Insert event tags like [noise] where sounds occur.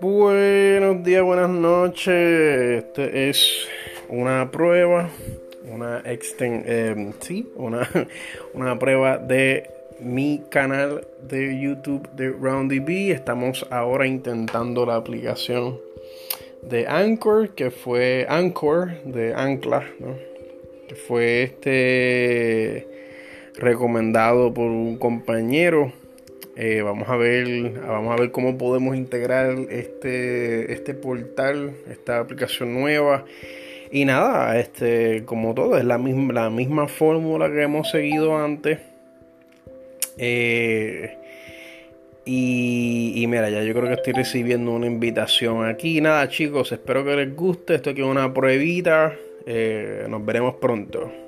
Buenos días, buenas noches. Este es una prueba, una exten eh, sí, una, [laughs] una prueba de mi canal de YouTube de RoundyB. Estamos ahora intentando la aplicación de Anchor, que fue Anchor de Ancla, ¿no? que fue este recomendado por un compañero eh, vamos a ver, vamos a ver cómo podemos integrar este, este portal, esta aplicación nueva. Y nada, este, como todo, es la misma, la misma fórmula que hemos seguido antes. Eh, y, mira, ya yo creo que estoy recibiendo una invitación aquí. Nada, chicos, espero que les guste. Esto aquí es una pruebita. Eh, nos veremos pronto.